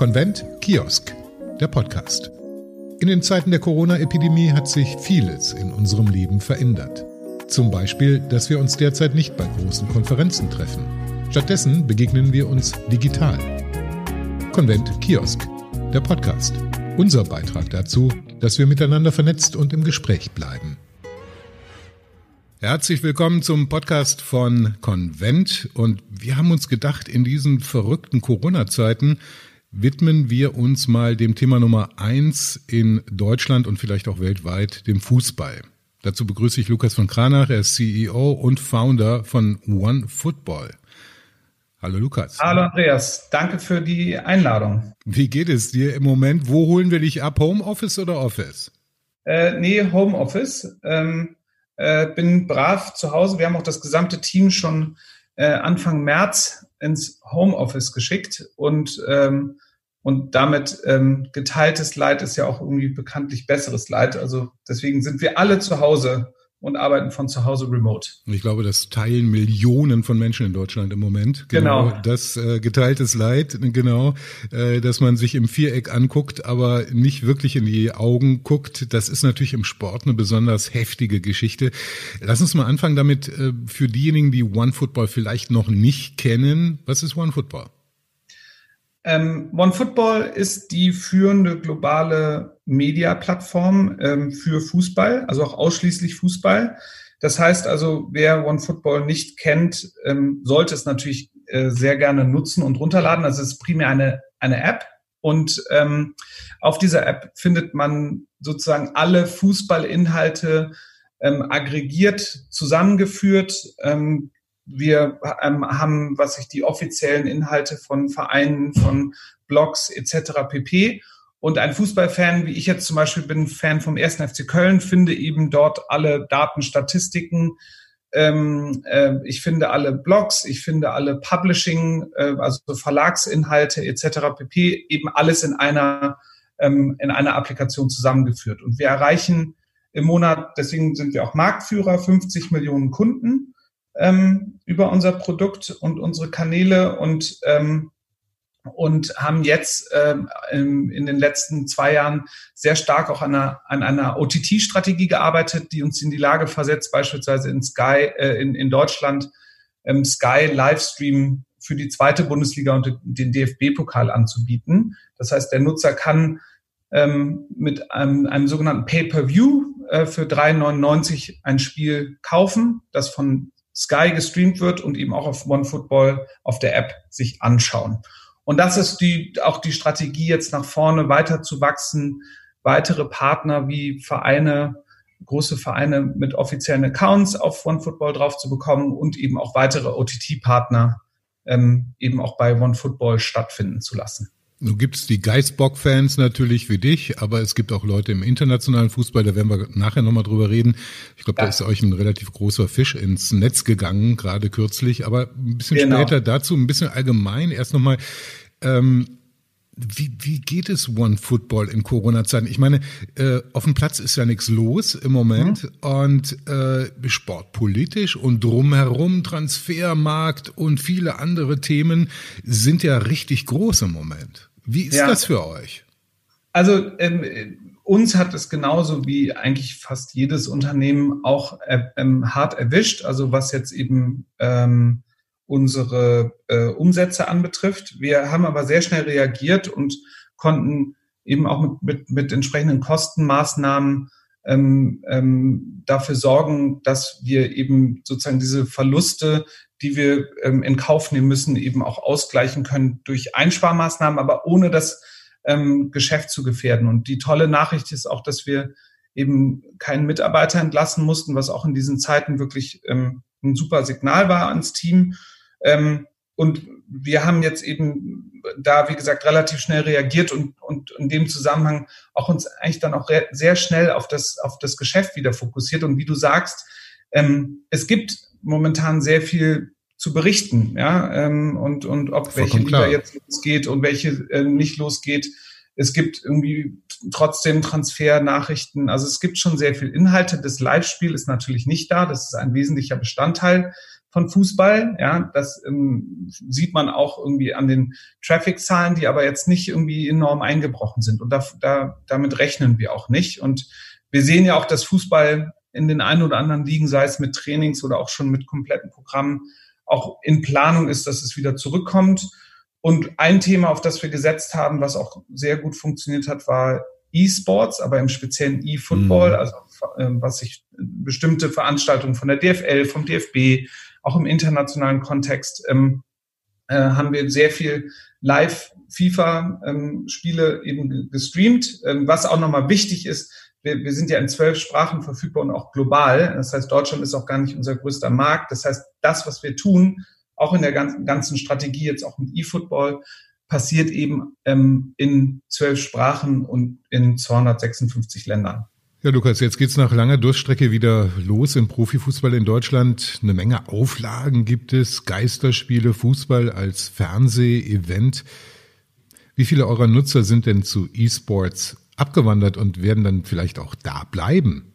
Konvent Kiosk, der Podcast. In den Zeiten der Corona-Epidemie hat sich vieles in unserem Leben verändert. Zum Beispiel, dass wir uns derzeit nicht bei großen Konferenzen treffen. Stattdessen begegnen wir uns digital. Konvent Kiosk, der Podcast. Unser Beitrag dazu, dass wir miteinander vernetzt und im Gespräch bleiben. Herzlich willkommen zum Podcast von Konvent. Und wir haben uns gedacht, in diesen verrückten Corona-Zeiten widmen wir uns mal dem Thema Nummer eins in Deutschland und vielleicht auch weltweit, dem Fußball. Dazu begrüße ich Lukas von Kranach, er ist CEO und Founder von One Football. Hallo Lukas. Hallo Andreas, danke für die Einladung. Wie geht es dir im Moment? Wo holen wir dich ab? Homeoffice oder Office? Äh, nee, Homeoffice. Ähm, äh, bin brav zu Hause. Wir haben auch das gesamte Team schon äh, Anfang März ins Homeoffice geschickt und ähm, und damit ähm, geteiltes Leid ist ja auch irgendwie bekanntlich besseres Leid. Also deswegen sind wir alle zu Hause und arbeiten von zu Hause remote. Ich glaube, das teilen Millionen von Menschen in Deutschland im Moment. Genau. genau. Das äh, geteiltes Leid, genau, äh, dass man sich im Viereck anguckt, aber nicht wirklich in die Augen guckt. Das ist natürlich im Sport eine besonders heftige Geschichte. Lass uns mal anfangen damit, äh, für diejenigen, die One Football vielleicht noch nicht kennen. Was ist One Football? Ähm, OneFootball ist die führende globale Media-Plattform ähm, für Fußball, also auch ausschließlich Fußball. Das heißt also, wer OneFootball nicht kennt, ähm, sollte es natürlich äh, sehr gerne nutzen und runterladen. Also es ist primär eine, eine App und ähm, auf dieser App findet man sozusagen alle Fußballinhalte ähm, aggregiert, zusammengeführt, ähm, wir ähm, haben, was ich die offiziellen Inhalte von Vereinen, von Blogs etc. pp. Und ein Fußballfan, wie ich jetzt zum Beispiel bin, Fan vom 1. FC Köln, finde eben dort alle Daten, Statistiken. Ähm, äh, ich finde alle Blogs, ich finde alle Publishing, äh, also Verlagsinhalte etc. pp. eben alles in einer ähm, in einer Applikation zusammengeführt. Und wir erreichen im Monat, deswegen sind wir auch Marktführer, 50 Millionen Kunden ähm, über unser Produkt und unsere Kanäle und ähm, und haben jetzt ähm, in, den letzten zwei Jahren sehr stark auch an einer, an einer OTT-Strategie gearbeitet, die uns in die Lage versetzt, beispielsweise in Sky äh, in, in Deutschland ähm, Sky Livestream für die zweite Bundesliga und den DFB-Pokal anzubieten. Das heißt, der Nutzer kann ähm, mit einem, einem sogenannten Pay-per-View äh, für 3,99 ein Spiel kaufen, das von Sky gestreamt wird und eben auch auf OneFootball auf der App sich anschauen. Und das ist die, auch die Strategie, jetzt nach vorne weiter zu wachsen, weitere Partner wie Vereine, große Vereine mit offiziellen Accounts auf OneFootball drauf zu bekommen und eben auch weitere OTT-Partner ähm, eben auch bei OneFootball stattfinden zu lassen. Nun gibt es die Geistbock-Fans natürlich wie dich, aber es gibt auch Leute im internationalen Fußball, da werden wir nachher nochmal drüber reden. Ich glaube, ja. da ist euch ein relativ großer Fisch ins Netz gegangen, gerade kürzlich. Aber ein bisschen genau. später dazu, ein bisschen allgemein. Erst nochmal, ähm, wie, wie geht es One Football in Corona-Zeiten? Ich meine, äh, auf dem Platz ist ja nichts los im Moment mhm. und äh, sportpolitisch und drumherum Transfermarkt und viele andere Themen sind ja richtig groß im Moment. Wie ist ja. das für euch? Also ähm, uns hat es genauso wie eigentlich fast jedes Unternehmen auch äh, ähm, hart erwischt. Also was jetzt eben ähm, unsere äh, Umsätze anbetrifft. Wir haben aber sehr schnell reagiert und konnten eben auch mit, mit, mit entsprechenden Kostenmaßnahmen ähm, ähm, dafür sorgen, dass wir eben sozusagen diese Verluste, die wir ähm, in Kauf nehmen müssen, eben auch ausgleichen können durch Einsparmaßnahmen, aber ohne das ähm, Geschäft zu gefährden. Und die tolle Nachricht ist auch, dass wir eben keinen Mitarbeiter entlassen mussten, was auch in diesen Zeiten wirklich ähm, ein super Signal war ans Team. Ähm, und wir haben jetzt eben da, wie gesagt, relativ schnell reagiert und, und in dem Zusammenhang auch uns eigentlich dann auch sehr schnell auf das, auf das Geschäft wieder fokussiert. Und wie du sagst, ähm, es gibt momentan sehr viel zu berichten, ja, ähm, und, und ob welche Liga jetzt losgeht und welche äh, nicht losgeht. Es gibt irgendwie trotzdem Transfernachrichten. Also es gibt schon sehr viel Inhalte. Das Live-Spiel ist natürlich nicht da. Das ist ein wesentlicher Bestandteil von Fußball. Ja, das ähm, sieht man auch irgendwie an den Traffic-Zahlen, die aber jetzt nicht irgendwie enorm eingebrochen sind. Und da, da, damit rechnen wir auch nicht. Und wir sehen ja auch, dass Fußball in den einen oder anderen Ligen, sei es mit Trainings oder auch schon mit kompletten Programmen, auch in Planung ist, dass es wieder zurückkommt. Und ein Thema, auf das wir gesetzt haben, was auch sehr gut funktioniert hat, war E-Sports, aber im speziellen E-Football, mhm. also ähm, was sich bestimmte Veranstaltungen von der DFL, vom DFB, auch im internationalen Kontext, ähm, äh, haben wir sehr viel Live-FIFA-Spiele eben gestreamt. Ähm, was auch nochmal wichtig ist, wir, wir sind ja in zwölf Sprachen verfügbar und auch global. Das heißt, Deutschland ist auch gar nicht unser größter Markt. Das heißt, das, was wir tun, auch in der ganzen, ganzen Strategie, jetzt auch mit E-Football, passiert eben ähm, in zwölf Sprachen und in 256 Ländern. Ja, Lukas, jetzt geht's nach langer Durststrecke wieder los im Profifußball in Deutschland. Eine Menge Auflagen gibt es, Geisterspiele, Fußball als Fernseh-Event. Wie viele eurer Nutzer sind denn zu E-Sports abgewandert und werden dann vielleicht auch da bleiben?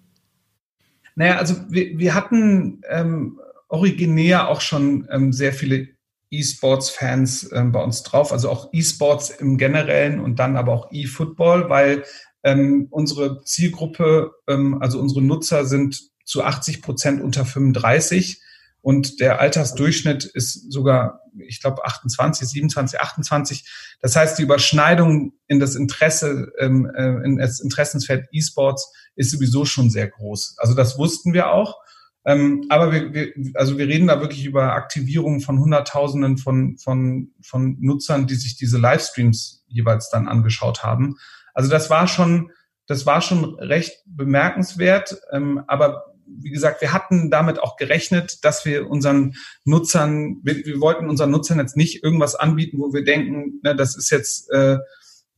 Naja, also wir, wir hatten ähm, originär auch schon ähm, sehr viele E-Sports-Fans ähm, bei uns drauf, also auch E-Sports im Generellen und dann aber auch E-Football, weil ähm, unsere Zielgruppe, ähm, also unsere Nutzer sind zu 80 Prozent unter 35 und der Altersdurchschnitt ist sogar, ich glaube, 28, 27, 28. Das heißt, die Überschneidung in das Interesse, ähm, äh, in das Interessensfeld E-Sports ist sowieso schon sehr groß. Also das wussten wir auch. Ähm, aber wir, wir, also wir reden da wirklich über Aktivierungen von Hunderttausenden von, von, von Nutzern, die sich diese Livestreams jeweils dann angeschaut haben. Also das war schon, das war schon recht bemerkenswert. Ähm, aber wie gesagt, wir hatten damit auch gerechnet, dass wir unseren Nutzern, wir, wir wollten unseren Nutzern jetzt nicht irgendwas anbieten, wo wir denken, na, das ist jetzt, äh,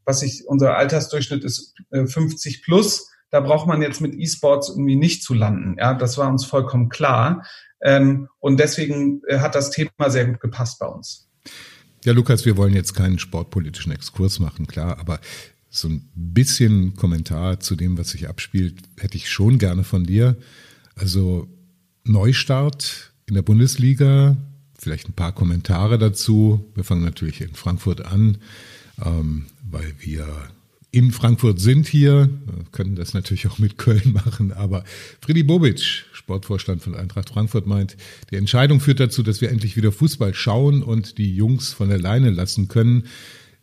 was ich, unser Altersdurchschnitt ist äh, 50 plus da braucht man jetzt mit E-Sports irgendwie nicht zu landen. Ja, das war uns vollkommen klar. Ähm, und deswegen äh, hat das Thema sehr gut gepasst bei uns. Ja, Lukas, wir wollen jetzt keinen sportpolitischen Exkurs machen, klar, aber so ein bisschen Kommentar zu dem, was sich abspielt, hätte ich schon gerne von dir. Also Neustart in der Bundesliga, vielleicht ein paar Kommentare dazu. Wir fangen natürlich in Frankfurt an, ähm, weil wir in Frankfurt sind hier, können das natürlich auch mit Köln machen, aber Freddy Bobic, Sportvorstand von Eintracht Frankfurt, meint, die Entscheidung führt dazu, dass wir endlich wieder Fußball schauen und die Jungs von der Leine lassen können.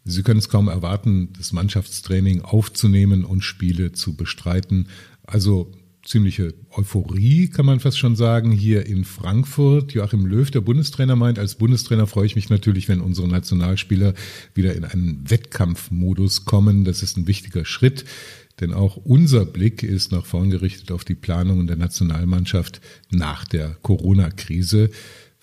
Sie können es kaum erwarten, das Mannschaftstraining aufzunehmen und Spiele zu bestreiten. Also ziemliche Euphorie, kann man fast schon sagen, hier in Frankfurt. Joachim Löw, der Bundestrainer, meint, als Bundestrainer freue ich mich natürlich, wenn unsere Nationalspieler wieder in einen Wettkampfmodus kommen. Das ist ein wichtiger Schritt. Denn auch unser Blick ist nach vorn gerichtet auf die Planungen der Nationalmannschaft nach der Corona-Krise.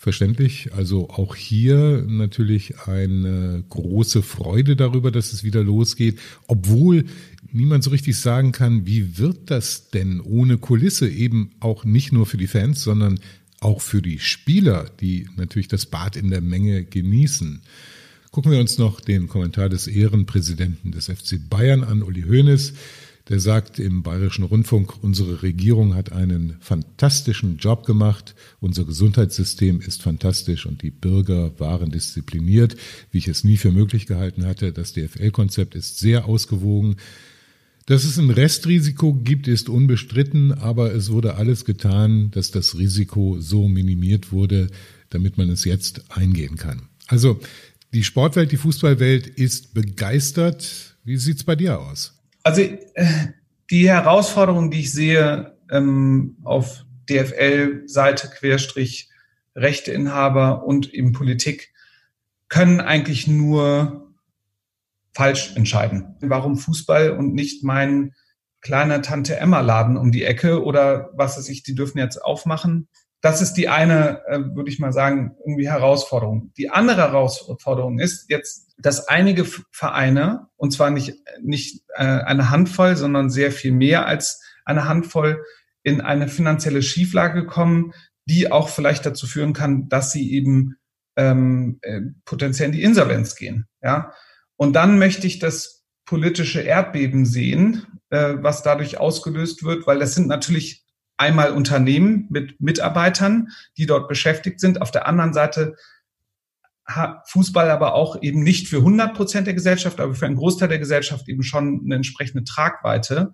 Verständlich. Also auch hier natürlich eine große Freude darüber, dass es wieder losgeht, obwohl niemand so richtig sagen kann, wie wird das denn ohne Kulisse eben auch nicht nur für die Fans, sondern auch für die Spieler, die natürlich das Bad in der Menge genießen. Gucken wir uns noch den Kommentar des Ehrenpräsidenten des FC Bayern an, Uli Hoeneß. Der sagt im Bayerischen Rundfunk, unsere Regierung hat einen fantastischen Job gemacht, unser Gesundheitssystem ist fantastisch und die Bürger waren diszipliniert, wie ich es nie für möglich gehalten hatte. Das DFL-Konzept ist sehr ausgewogen. Dass es ein Restrisiko gibt, ist unbestritten, aber es wurde alles getan, dass das Risiko so minimiert wurde, damit man es jetzt eingehen kann. Also die Sportwelt, die Fußballwelt ist begeistert. Wie sieht's bei dir aus? Also äh, die Herausforderung, die ich sehe ähm, auf DFL-Seite, Querstrich, Rechteinhaber und eben Politik, können eigentlich nur falsch entscheiden. Warum Fußball und nicht mein kleiner Tante Emma Laden um die Ecke oder was weiß ich, die dürfen jetzt aufmachen. Das ist die eine, äh, würde ich mal sagen, irgendwie Herausforderung. Die andere Herausforderung ist jetzt dass einige Vereine, und zwar nicht, nicht äh, eine Handvoll, sondern sehr viel mehr als eine Handvoll, in eine finanzielle Schieflage kommen, die auch vielleicht dazu führen kann, dass sie eben ähm, äh, potenziell in die Insolvenz gehen. Ja? Und dann möchte ich das politische Erdbeben sehen, äh, was dadurch ausgelöst wird, weil das sind natürlich einmal Unternehmen mit Mitarbeitern, die dort beschäftigt sind. Auf der anderen Seite Fußball aber auch eben nicht für 100 Prozent der Gesellschaft, aber für einen Großteil der Gesellschaft eben schon eine entsprechende Tragweite.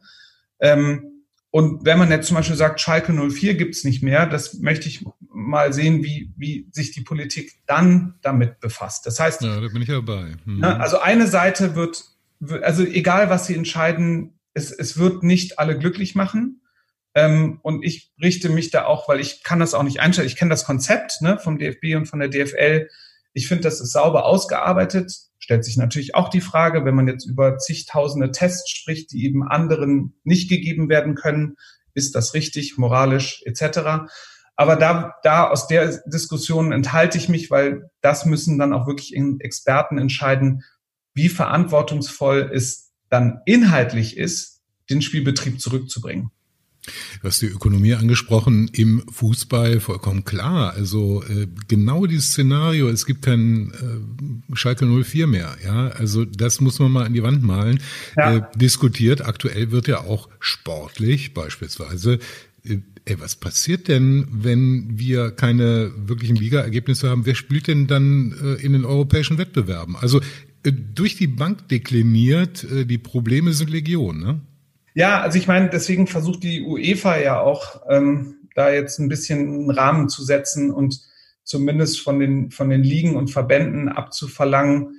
Ähm, und wenn man jetzt zum Beispiel sagt, Schalke 04 gibt's nicht mehr, das möchte ich mal sehen, wie, wie sich die Politik dann damit befasst. Das heißt, ja, da bin ich dabei. Mhm. Also eine Seite wird, also egal was sie entscheiden, es, es wird nicht alle glücklich machen. Ähm, und ich richte mich da auch, weil ich kann das auch nicht einstellen. Ich kenne das Konzept ne, vom DFB und von der DFL. Ich finde, das ist sauber ausgearbeitet. Stellt sich natürlich auch die Frage, wenn man jetzt über zigtausende Tests spricht, die eben anderen nicht gegeben werden können, ist das richtig, moralisch etc. Aber da, da aus der Diskussion enthalte ich mich, weil das müssen dann auch wirklich Experten entscheiden, wie verantwortungsvoll es dann inhaltlich ist, den Spielbetrieb zurückzubringen. Du hast die Ökonomie angesprochen im Fußball vollkommen klar. Also äh, genau dieses Szenario, es gibt kein äh, Schalke 04 mehr. Ja, also das muss man mal an die Wand malen. Ja. Äh, diskutiert. Aktuell wird ja auch sportlich beispielsweise äh, Ey, was passiert denn, wenn wir keine wirklichen Ligaergebnisse haben? Wer spielt denn dann äh, in den europäischen Wettbewerben? Also äh, durch die Bank dekliniert, äh, die Probleme sind Legion, ne? Ja, also ich meine, deswegen versucht die UEFA ja auch ähm, da jetzt ein bisschen einen Rahmen zu setzen und zumindest von den, von den Ligen und Verbänden abzuverlangen,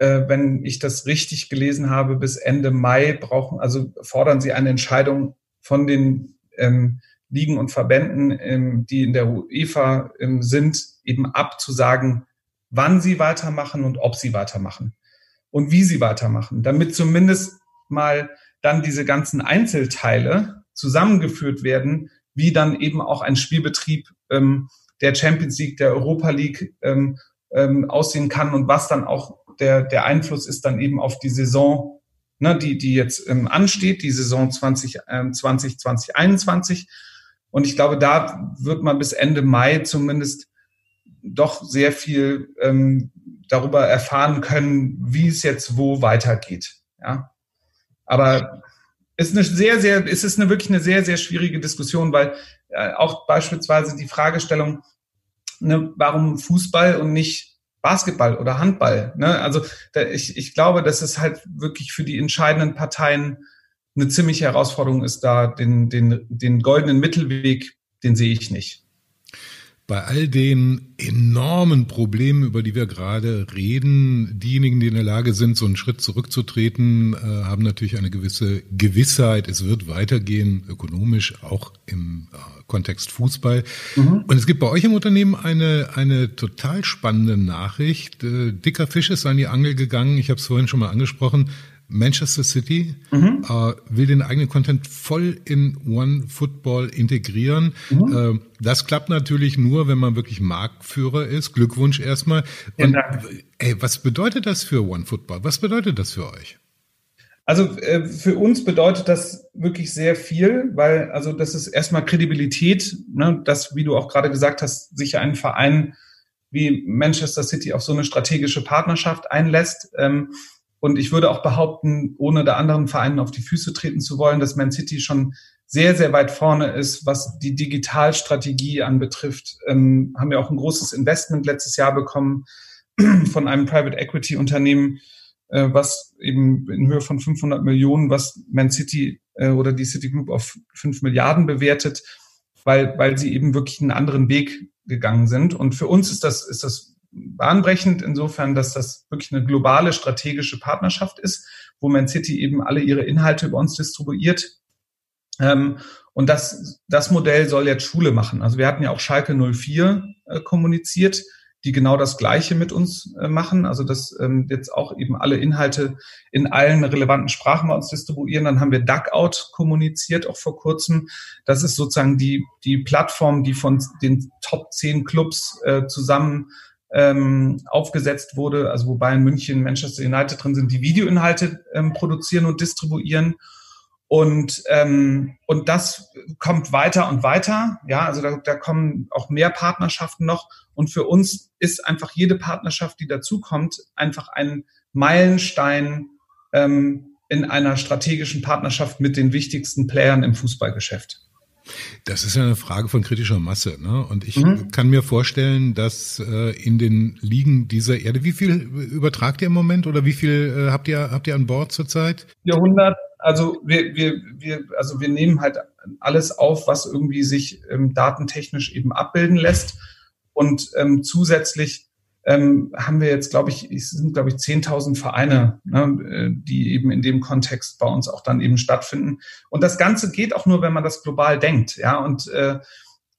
äh, wenn ich das richtig gelesen habe, bis Ende Mai brauchen, also fordern sie eine Entscheidung von den ähm, Ligen und Verbänden, ähm, die in der UEFA ähm, sind, eben abzusagen, wann sie weitermachen und ob sie weitermachen und wie sie weitermachen, damit zumindest mal dann diese ganzen Einzelteile zusammengeführt werden, wie dann eben auch ein Spielbetrieb ähm, der Champions League, der Europa League ähm, ähm, aussehen kann und was dann auch der, der Einfluss ist dann eben auf die Saison, ne, die, die jetzt ähm, ansteht, die Saison 2020, ähm, 2021. Und ich glaube, da wird man bis Ende Mai zumindest doch sehr viel ähm, darüber erfahren können, wie es jetzt wo weitergeht. Ja. Aber es ist eine sehr, sehr, es ist eine wirklich eine sehr, sehr schwierige Diskussion, weil äh, auch beispielsweise die Fragestellung, ne, warum Fußball und nicht Basketball oder Handball? Ne? Also da, ich, ich glaube, dass es halt wirklich für die entscheidenden Parteien eine ziemliche Herausforderung ist, da den, den, den goldenen Mittelweg, den sehe ich nicht bei all den enormen Problemen, über die wir gerade reden, diejenigen, die in der Lage sind, so einen Schritt zurückzutreten, äh, haben natürlich eine gewisse Gewissheit. Es wird weitergehen, ökonomisch, auch im äh, Kontext Fußball. Mhm. Und es gibt bei euch im Unternehmen eine, eine total spannende Nachricht. Äh, dicker Fisch ist an die Angel gegangen. Ich habe es vorhin schon mal angesprochen. Manchester City mhm. äh, will den eigenen Content voll in One Football integrieren. Mhm. Äh, das klappt natürlich nur, wenn man wirklich Marktführer ist. Glückwunsch erstmal. Und, ey, was bedeutet das für One Football? Was bedeutet das für euch? Also äh, für uns bedeutet das wirklich sehr viel, weil also das ist erstmal Kredibilität, ne, dass, wie du auch gerade gesagt hast, sich ein Verein wie Manchester City auf so eine strategische Partnerschaft einlässt. Ähm, und ich würde auch behaupten, ohne der anderen Vereinen auf die Füße treten zu wollen, dass Man City schon sehr, sehr weit vorne ist, was die Digitalstrategie anbetrifft. Ähm, haben wir auch ein großes Investment letztes Jahr bekommen von einem Private Equity Unternehmen, äh, was eben in Höhe von 500 Millionen, was Man City äh, oder die City Group auf 5 Milliarden bewertet, weil, weil sie eben wirklich einen anderen Weg gegangen sind. Und für uns ist das, ist das bahnbrechend insofern, dass das wirklich eine globale strategische Partnerschaft ist, wo Man City eben alle ihre Inhalte über uns distribuiert. Ähm, und das, das Modell soll jetzt Schule machen. Also wir hatten ja auch Schalke 04 äh, kommuniziert, die genau das Gleiche mit uns äh, machen. Also dass ähm, jetzt auch eben alle Inhalte in allen relevanten Sprachen bei uns distribuieren. Dann haben wir Duckout kommuniziert, auch vor kurzem. Das ist sozusagen die, die Plattform, die von den Top 10 Clubs äh, zusammen ähm, aufgesetzt wurde, also wo Bayern München, Manchester United drin sind, die Videoinhalte ähm, produzieren und distribuieren. Und, ähm, und das kommt weiter und weiter. Ja, also da, da kommen auch mehr Partnerschaften noch. Und für uns ist einfach jede Partnerschaft, die dazukommt, einfach ein Meilenstein ähm, in einer strategischen Partnerschaft mit den wichtigsten Playern im Fußballgeschäft. Das ist ja eine Frage von kritischer Masse. Ne? Und ich mhm. kann mir vorstellen, dass äh, in den Ligen dieser Erde, wie viel übertragt ihr im Moment oder wie viel äh, habt ihr habt ihr an Bord zurzeit? 400. Also wir, wir, wir, also wir nehmen halt alles auf, was irgendwie sich ähm, datentechnisch eben abbilden lässt. Und ähm, zusätzlich ähm, haben wir jetzt, glaube ich, es sind, glaube ich, 10.000 Vereine, ne, äh, die eben in dem Kontext bei uns auch dann eben stattfinden. Und das Ganze geht auch nur, wenn man das global denkt. Ja, und äh,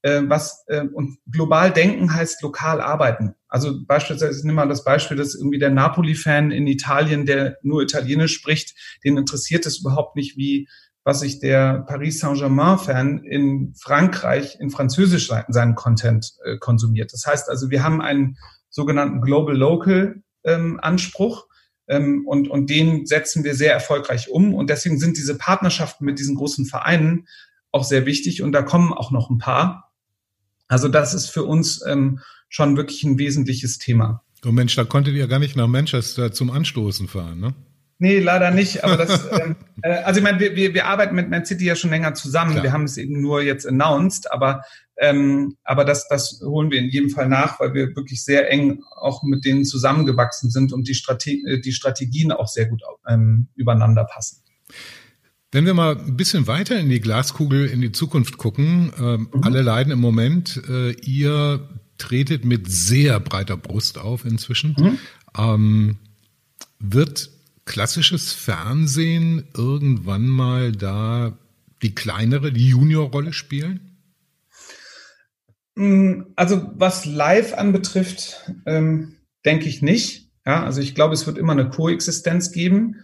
äh, was äh, und global denken heißt lokal arbeiten. Also beispielsweise, ich nehme mal das Beispiel, dass irgendwie der Napoli-Fan in Italien, der nur Italienisch spricht, den interessiert es überhaupt nicht, wie was sich der Paris Saint-Germain-Fan in Frankreich in Französisch seinen Content äh, konsumiert. Das heißt also, wir haben einen sogenannten Global Local ähm, Anspruch. Ähm, und, und den setzen wir sehr erfolgreich um. Und deswegen sind diese Partnerschaften mit diesen großen Vereinen auch sehr wichtig. Und da kommen auch noch ein paar. Also das ist für uns ähm, schon wirklich ein wesentliches Thema. Oh Mensch, da konntet ihr gar nicht nach Manchester zum Anstoßen fahren, ne? Nee, leider nicht. Aber das, ähm, äh, also ich meine, wir, wir, arbeiten mit Man City ja schon länger zusammen. Klar. Wir haben es eben nur jetzt announced, aber ähm, aber das, das holen wir in jedem Fall nach, weil wir wirklich sehr eng auch mit denen zusammengewachsen sind und die, Strate äh, die Strategien auch sehr gut ähm, übereinander passen. Wenn wir mal ein bisschen weiter in die Glaskugel in die Zukunft gucken, äh, mhm. alle leiden im Moment, äh, ihr tretet mit sehr breiter Brust auf inzwischen. Mhm. Ähm, wird klassisches Fernsehen irgendwann mal da die kleinere, die Juniorrolle spielen? Mm, also was live anbetrifft, ähm, denke ich nicht. Ja, also ich glaube, es wird immer eine Koexistenz geben.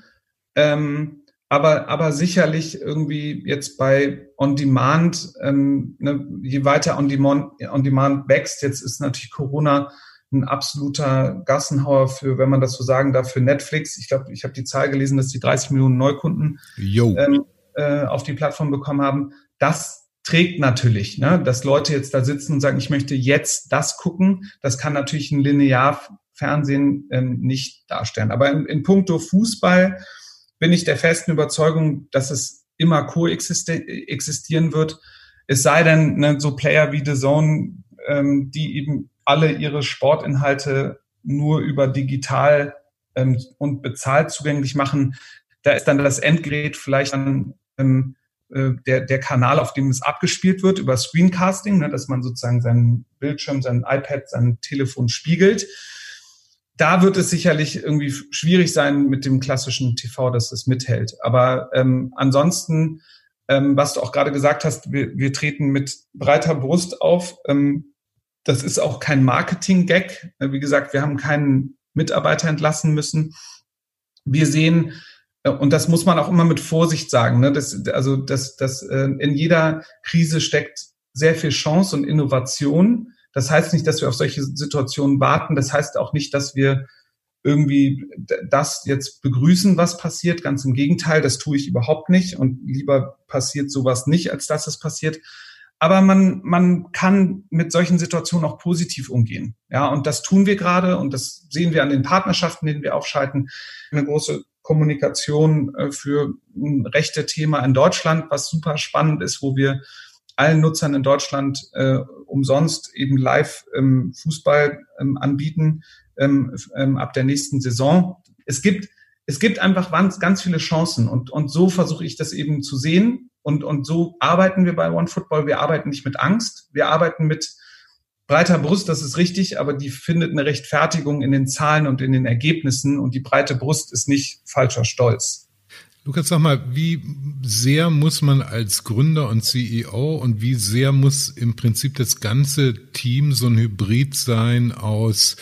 Ähm, aber, aber sicherlich irgendwie jetzt bei On Demand, ähm, ne, je weiter On Demand, On Demand wächst, jetzt ist natürlich Corona ein absoluter Gassenhauer für, wenn man das so sagen darf, für Netflix. Ich glaube, ich habe die Zahl gelesen, dass die 30 Millionen Neukunden ähm, äh, auf die Plattform bekommen haben. Das trägt natürlich, ne? dass Leute jetzt da sitzen und sagen, ich möchte jetzt das gucken. Das kann natürlich ein Linearfernsehen ähm, nicht darstellen. Aber in, in puncto Fußball bin ich der festen Überzeugung, dass es immer koexistieren wird. Es sei denn, ne, so Player wie The Zone, ähm, die eben alle ihre Sportinhalte nur über digital ähm, und bezahlt zugänglich machen, da ist dann das Endgerät vielleicht dann ähm, äh, der, der Kanal, auf dem es abgespielt wird, über Screencasting, ne, dass man sozusagen seinen Bildschirm, sein iPad, sein Telefon spiegelt. Da wird es sicherlich irgendwie schwierig sein mit dem klassischen TV, dass es mithält. Aber ähm, ansonsten, ähm, was du auch gerade gesagt hast, wir, wir treten mit breiter Brust auf. Ähm, das ist auch kein Marketing-Gag. Wie gesagt, wir haben keinen Mitarbeiter entlassen müssen. Wir sehen äh, und das muss man auch immer mit Vorsicht sagen. Ne? Das, also das, das, äh, in jeder Krise steckt sehr viel Chance und Innovation. Das heißt nicht, dass wir auf solche Situationen warten. Das heißt auch nicht, dass wir irgendwie das jetzt begrüßen, was passiert. Ganz im Gegenteil, das tue ich überhaupt nicht. Und lieber passiert sowas nicht, als dass es passiert. Aber man, man kann mit solchen Situationen auch positiv umgehen. Ja, und das tun wir gerade und das sehen wir an den Partnerschaften, denen wir aufschalten. Eine große Kommunikation äh, für ein rechte Thema in Deutschland, was super spannend ist, wo wir allen Nutzern in Deutschland äh, umsonst eben live ähm, Fußball ähm, anbieten ähm, ähm, ab der nächsten Saison. Es gibt es gibt einfach ganz viele Chancen und und so versuche ich das eben zu sehen und und so arbeiten wir bei One Football. Wir arbeiten nicht mit Angst, wir arbeiten mit breiter Brust, das ist richtig, aber die findet eine Rechtfertigung in den Zahlen und in den Ergebnissen und die breite Brust ist nicht falscher Stolz. Lukas, sag mal, wie sehr muss man als Gründer und CEO und wie sehr muss im Prinzip das ganze Team so ein Hybrid sein aus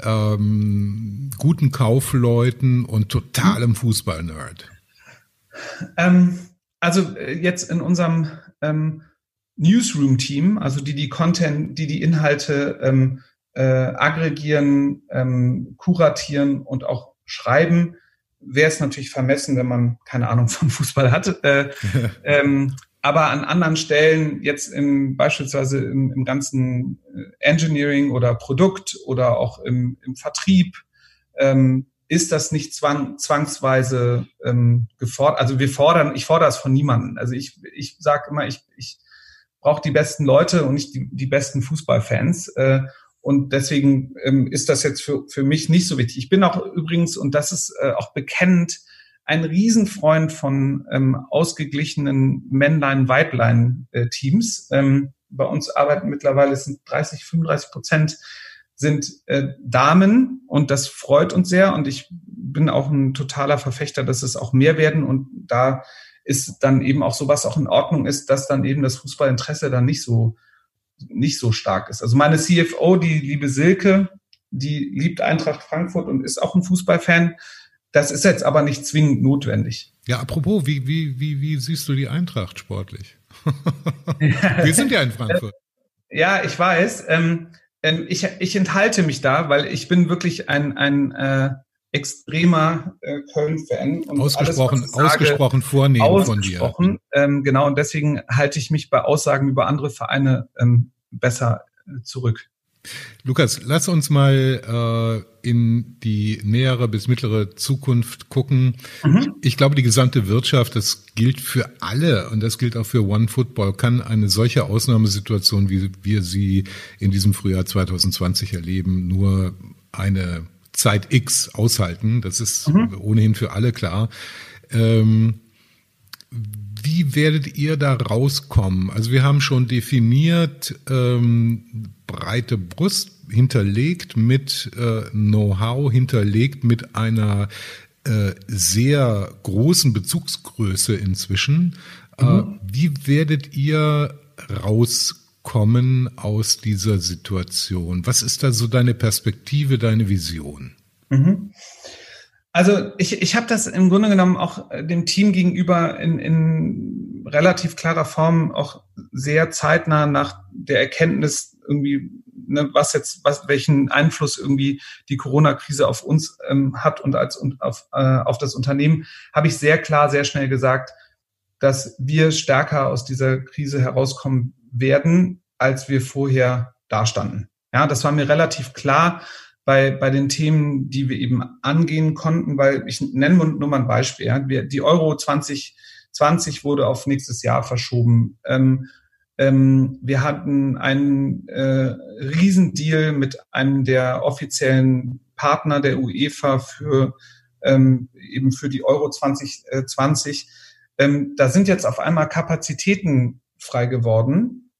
ähm, guten Kaufleuten und totalem Fußballnerd? Ähm, also äh, jetzt in unserem ähm, Newsroom-Team, also die die Content, die die Inhalte ähm, äh, aggregieren, ähm, kuratieren und auch schreiben, wäre es natürlich vermessen, wenn man keine Ahnung von Fußball hat. Äh, ähm, aber an anderen Stellen, jetzt im, beispielsweise im, im ganzen äh, Engineering oder Produkt oder auch im, im Vertrieb, ähm, ist das nicht zwang, zwangsweise ähm, gefordert. Also wir fordern, ich fordere es von niemandem. Also ich, ich sage immer, ich, ich braucht die besten Leute und nicht die, die besten Fußballfans. Äh, und deswegen ähm, ist das jetzt für, für mich nicht so wichtig. Ich bin auch übrigens, und das ist äh, auch bekennend, ein Riesenfreund von ähm, ausgeglichenen Männlein-Weiblein-Teams. Ähm, bei uns arbeiten mittlerweile sind 30, 35 Prozent sind äh, Damen und das freut uns sehr und ich bin auch ein totaler Verfechter, dass es auch mehr werden und da ist dann eben auch sowas auch in Ordnung ist, dass dann eben das Fußballinteresse dann nicht so nicht so stark ist. Also meine CFO, die liebe Silke, die liebt Eintracht Frankfurt und ist auch ein Fußballfan. Das ist jetzt aber nicht zwingend notwendig. Ja, apropos, wie, wie, wie, wie siehst du die Eintracht sportlich? Wir sind ja in Frankfurt. Ja, ich weiß. Ähm, ich, ich enthalte mich da, weil ich bin wirklich ein, ein äh, extremer äh, Köln-Fan. Ausgesprochen, alles, sage, ausgesprochen vornehm ausgesprochen, von dir. Ähm, genau, und deswegen halte ich mich bei Aussagen über andere Vereine ähm, besser äh, zurück. Lukas, lass uns mal äh, in die nähere bis mittlere Zukunft gucken. Mhm. Ich glaube, die gesamte Wirtschaft, das gilt für alle und das gilt auch für One Football, kann eine solche Ausnahmesituation, wie wir sie in diesem Frühjahr 2020 erleben, nur eine Zeit X aushalten. Das ist mhm. ohnehin für alle klar. Ähm, wie werdet ihr da rauskommen? Also wir haben schon definiert, ähm, breite Brust hinterlegt mit äh, Know-how, hinterlegt mit einer äh, sehr großen Bezugsgröße inzwischen. Äh, mhm. Äh, wie werdet ihr rauskommen aus dieser Situation? Was ist da so deine Perspektive, deine Vision? Mhm. Also ich, ich habe das im Grunde genommen auch äh, dem Team gegenüber in, in relativ klarer Form auch sehr zeitnah nach der Erkenntnis irgendwie, ne, was jetzt, was, welchen Einfluss irgendwie die Corona-Krise auf uns ähm, hat und als und auf, äh, auf das Unternehmen, habe ich sehr klar, sehr schnell gesagt, dass wir stärker aus dieser Krise herauskommen werden, als wir vorher dastanden. Ja, das war mir relativ klar bei, bei den Themen, die wir eben angehen konnten, weil ich nenne nur mal ein Beispiel. Ja. Wir, die Euro 2020 wurde auf nächstes Jahr verschoben. Ähm, ähm, wir hatten einen äh, Riesendeal mit einem der offiziellen Partner der UEFA für ähm, eben für die Euro 2020. Ähm, da sind jetzt auf einmal Kapazitäten frei geworden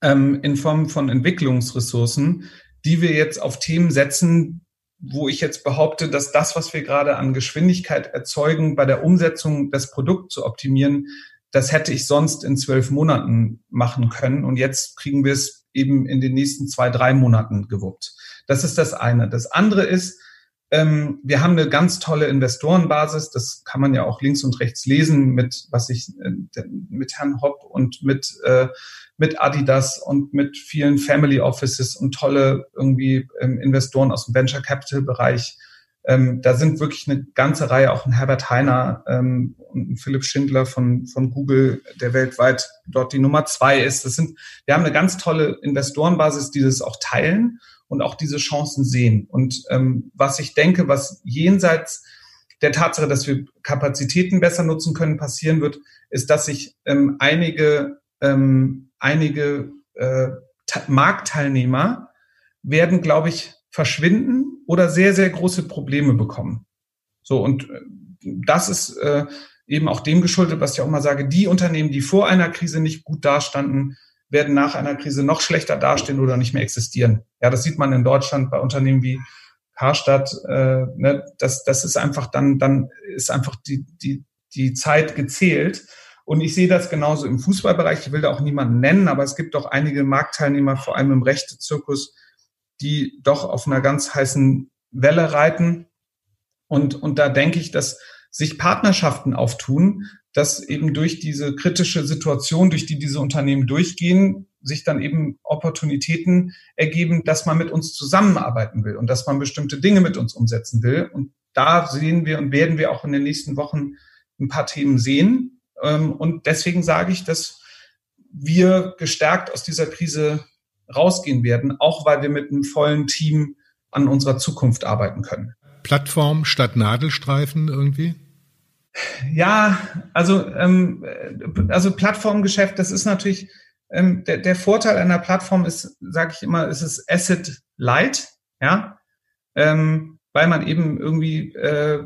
ähm, in Form von Entwicklungsressourcen, die wir jetzt auf Themen setzen, wo ich jetzt behaupte, dass das, was wir gerade an Geschwindigkeit erzeugen, bei der Umsetzung des Produkts zu optimieren, das hätte ich sonst in zwölf Monaten machen können. Und jetzt kriegen wir es eben in den nächsten zwei, drei Monaten gewuppt. Das ist das eine. Das andere ist, ähm, wir haben eine ganz tolle Investorenbasis. Das kann man ja auch links und rechts lesen mit, was ich, äh, mit Herrn Hopp und mit, äh, mit Adidas und mit vielen Family Offices und tolle irgendwie ähm, Investoren aus dem Venture Capital Bereich. Ähm, da sind wirklich eine ganze Reihe, auch ein Herbert Heiner ähm, und ein Philipp Schindler von, von Google, der weltweit dort die Nummer zwei ist. Das sind, wir haben eine ganz tolle Investorenbasis, die das auch teilen und auch diese Chancen sehen. Und ähm, was ich denke, was jenseits der Tatsache, dass wir Kapazitäten besser nutzen können, passieren wird, ist, dass sich ähm, einige ähm, einige äh, Marktteilnehmer werden, glaube ich, verschwinden oder sehr, sehr große Probleme bekommen. So, und äh, das ist äh, eben auch dem geschuldet, was ich auch mal sage, die Unternehmen, die vor einer Krise nicht gut dastanden, werden nach einer Krise noch schlechter dastehen oder nicht mehr existieren. Ja, das sieht man in Deutschland bei Unternehmen wie Karstadt. Äh, ne, das, das ist einfach dann, dann ist einfach die, die, die Zeit gezählt. Und ich sehe das genauso im Fußballbereich. Ich will da auch niemanden nennen, aber es gibt auch einige Marktteilnehmer, vor allem im Rechte-Zirkus, die doch auf einer ganz heißen Welle reiten. Und, und da denke ich, dass sich Partnerschaften auftun, dass eben durch diese kritische Situation, durch die diese Unternehmen durchgehen, sich dann eben Opportunitäten ergeben, dass man mit uns zusammenarbeiten will und dass man bestimmte Dinge mit uns umsetzen will. Und da sehen wir und werden wir auch in den nächsten Wochen ein paar Themen sehen, ähm, und deswegen sage ich, dass wir gestärkt aus dieser Krise rausgehen werden, auch weil wir mit einem vollen Team an unserer Zukunft arbeiten können. Plattform statt Nadelstreifen irgendwie? Ja, also, ähm, also Plattformgeschäft, das ist natürlich ähm, der, der Vorteil einer Plattform ist, sage ich immer, ist es Asset Light, ja, ähm, weil man eben irgendwie äh,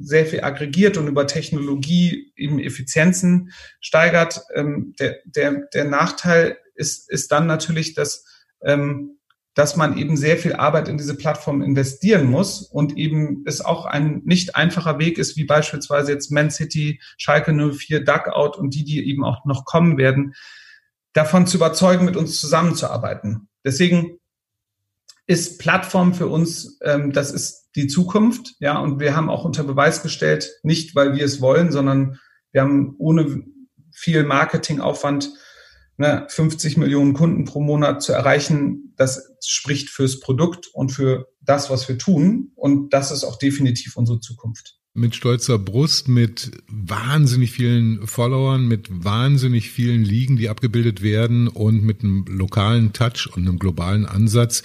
sehr viel aggregiert und über Technologie eben Effizienzen steigert. Ähm, der, der, der Nachteil ist, ist dann natürlich, dass ähm, dass man eben sehr viel Arbeit in diese Plattform investieren muss und eben es auch ein nicht einfacher Weg ist, wie beispielsweise jetzt Man City, Schalke 04, Duckout und die, die eben auch noch kommen werden, davon zu überzeugen, mit uns zusammenzuarbeiten. Deswegen ist Plattform für uns, ähm, das ist die Zukunft, ja, und wir haben auch unter Beweis gestellt, nicht weil wir es wollen, sondern wir haben ohne viel Marketingaufwand ne, 50 Millionen Kunden pro Monat zu erreichen, das spricht fürs Produkt und für das, was wir tun. Und das ist auch definitiv unsere Zukunft. Mit stolzer Brust, mit wahnsinnig vielen Followern, mit wahnsinnig vielen Ligen, die abgebildet werden und mit einem lokalen Touch und einem globalen Ansatz.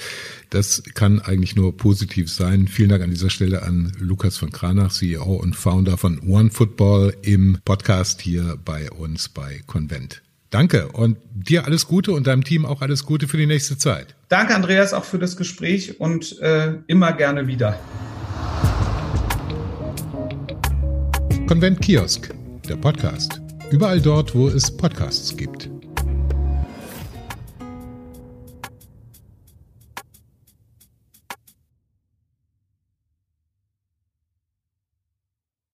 Das kann eigentlich nur positiv sein. Vielen Dank an dieser Stelle an Lukas von Kranach, CEO und Founder von OneFootball im Podcast hier bei uns bei Convent. Danke und dir alles Gute und deinem Team auch alles Gute für die nächste Zeit. Danke, Andreas, auch für das Gespräch und äh, immer gerne wieder. Konvent Kiosk, der Podcast. Überall dort, wo es Podcasts gibt.